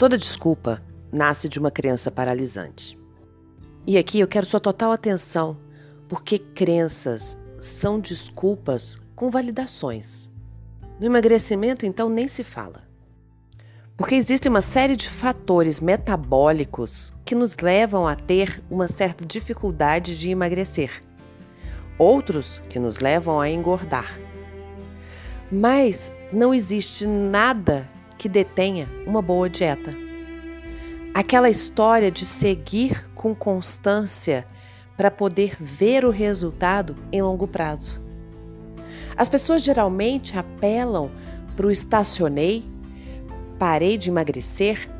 Toda desculpa nasce de uma crença paralisante. E aqui eu quero sua total atenção, porque crenças são desculpas com validações. No emagrecimento, então, nem se fala. Porque existe uma série de fatores metabólicos que nos levam a ter uma certa dificuldade de emagrecer. Outros que nos levam a engordar. Mas não existe nada que detenha uma boa dieta. Aquela história de seguir com constância para poder ver o resultado em longo prazo. As pessoas geralmente apelam para o estacionei, parei de emagrecer,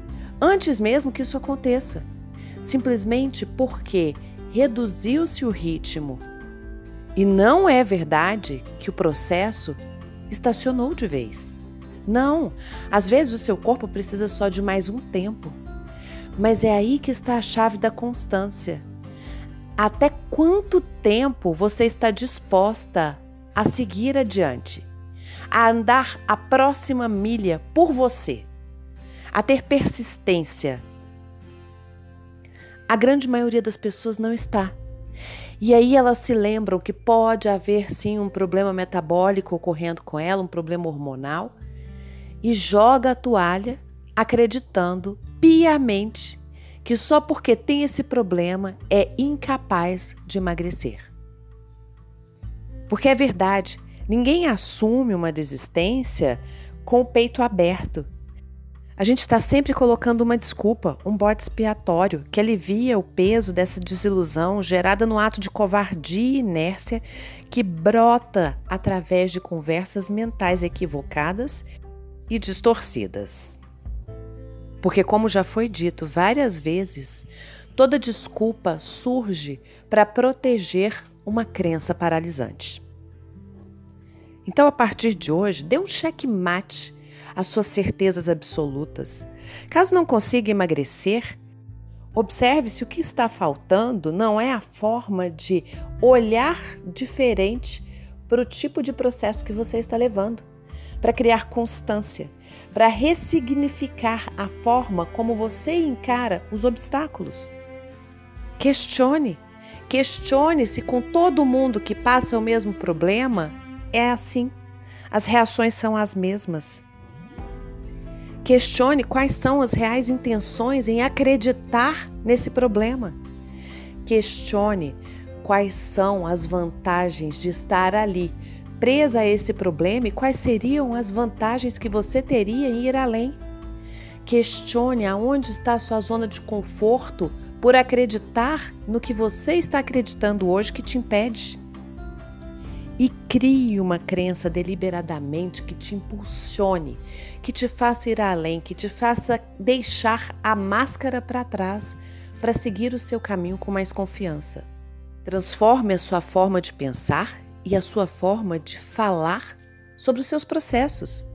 antes mesmo que isso aconteça, simplesmente porque reduziu-se o ritmo. E não é verdade que o processo estacionou de vez. Não, às vezes o seu corpo precisa só de mais um tempo. Mas é aí que está a chave da constância. Até quanto tempo você está disposta a seguir adiante, a andar a próxima milha por você, a ter persistência? A grande maioria das pessoas não está. E aí elas se lembram que pode haver sim um problema metabólico ocorrendo com ela, um problema hormonal, e joga a toalha acreditando piamente que só porque tem esse problema é incapaz de emagrecer. Porque é verdade, ninguém assume uma desistência com o peito aberto. A gente está sempre colocando uma desculpa, um bode expiatório que alivia o peso dessa desilusão gerada no ato de covardia e inércia que brota através de conversas mentais equivocadas e distorcidas. Porque, como já foi dito várias vezes, toda desculpa surge para proteger uma crença paralisante. Então, a partir de hoje, dê um checkmate às suas certezas absolutas. Caso não consiga emagrecer, observe se o que está faltando não é a forma de olhar diferente para o tipo de processo que você está levando para criar constância, para ressignificar a forma como você encara os obstáculos. Questione, questione se com todo mundo que passa o mesmo problema é assim. As reações são as mesmas. Questione quais são as reais intenções em acreditar nesse problema. Questione quais são as vantagens de estar ali presa a esse problema e quais seriam as vantagens que você teria em ir além. Questione aonde está a sua zona de conforto por acreditar no que você está acreditando hoje que te impede. E crie uma crença deliberadamente que te impulsione, que te faça ir além, que te faça deixar a máscara para trás para seguir o seu caminho com mais confiança. Transforme a sua forma de pensar e a sua forma de falar sobre os seus processos.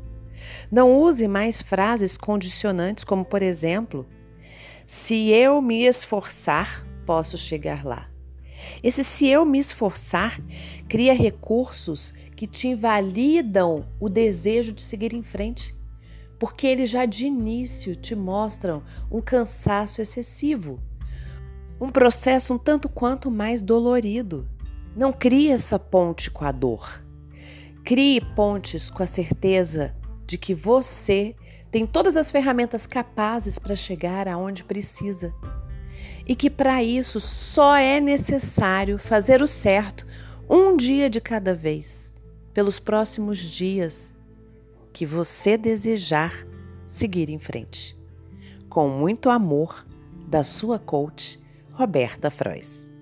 Não use mais frases condicionantes, como, por exemplo, se eu me esforçar, posso chegar lá. Esse se eu me esforçar cria recursos que te invalidam o desejo de seguir em frente, porque eles já de início te mostram um cansaço excessivo, um processo um tanto quanto mais dolorido. Não crie essa ponte com a dor. Crie pontes com a certeza de que você tem todas as ferramentas capazes para chegar aonde precisa. E que para isso só é necessário fazer o certo um dia de cada vez, pelos próximos dias que você desejar seguir em frente. Com muito amor, da sua coach, Roberta Frois.